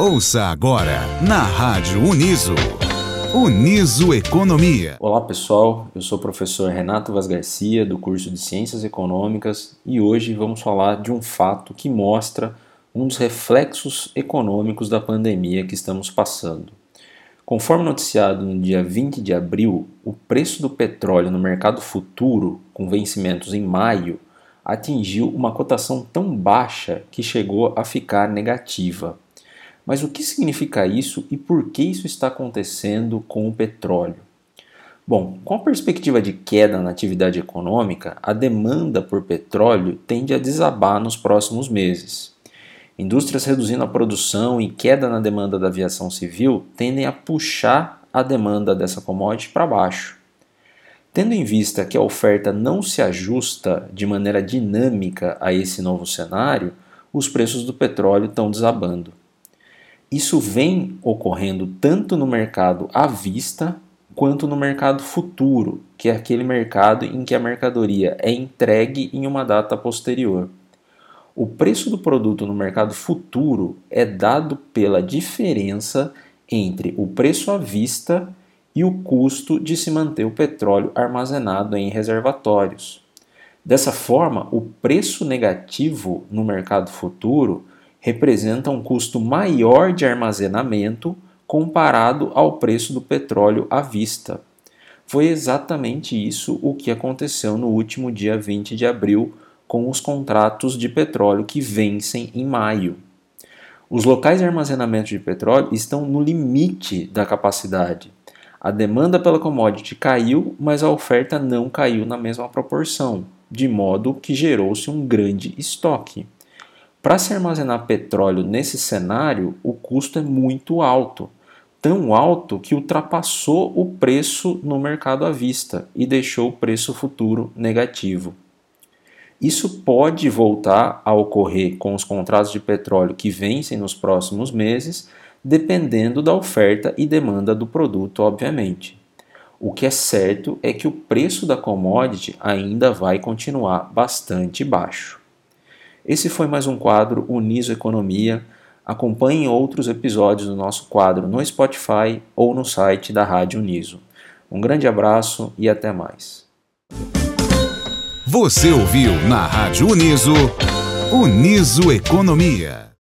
Ouça agora na Rádio Uniso. Uniso Economia. Olá pessoal, eu sou o professor Renato Vaz Garcia do curso de Ciências Econômicas e hoje vamos falar de um fato que mostra um dos reflexos econômicos da pandemia que estamos passando. Conforme noticiado no dia 20 de abril, o preço do petróleo no mercado futuro, com vencimentos em maio, atingiu uma cotação tão baixa que chegou a ficar negativa. Mas o que significa isso e por que isso está acontecendo com o petróleo? Bom, com a perspectiva de queda na atividade econômica, a demanda por petróleo tende a desabar nos próximos meses. Indústrias reduzindo a produção e queda na demanda da aviação civil tendem a puxar a demanda dessa commodity para baixo. Tendo em vista que a oferta não se ajusta de maneira dinâmica a esse novo cenário, os preços do petróleo estão desabando. Isso vem ocorrendo tanto no mercado à vista quanto no mercado futuro, que é aquele mercado em que a mercadoria é entregue em uma data posterior. O preço do produto no mercado futuro é dado pela diferença entre o preço à vista e o custo de se manter o petróleo armazenado em reservatórios. Dessa forma, o preço negativo no mercado futuro representa um custo maior de armazenamento comparado ao preço do petróleo à vista. Foi exatamente isso o que aconteceu no último dia 20 de abril com os contratos de petróleo que vencem em maio. Os locais de armazenamento de petróleo estão no limite da capacidade. A demanda pela commodity caiu, mas a oferta não caiu na mesma proporção, de modo que gerou-se um grande estoque. Para se armazenar petróleo nesse cenário, o custo é muito alto, tão alto que ultrapassou o preço no mercado à vista e deixou o preço futuro negativo. Isso pode voltar a ocorrer com os contratos de petróleo que vencem nos próximos meses, dependendo da oferta e demanda do produto, obviamente. O que é certo é que o preço da commodity ainda vai continuar bastante baixo. Esse foi mais um quadro Uniso Economia. Acompanhe outros episódios do nosso quadro no Spotify ou no site da Rádio Uniso. Um grande abraço e até mais. Você ouviu na Rádio Uniso Uniso Economia.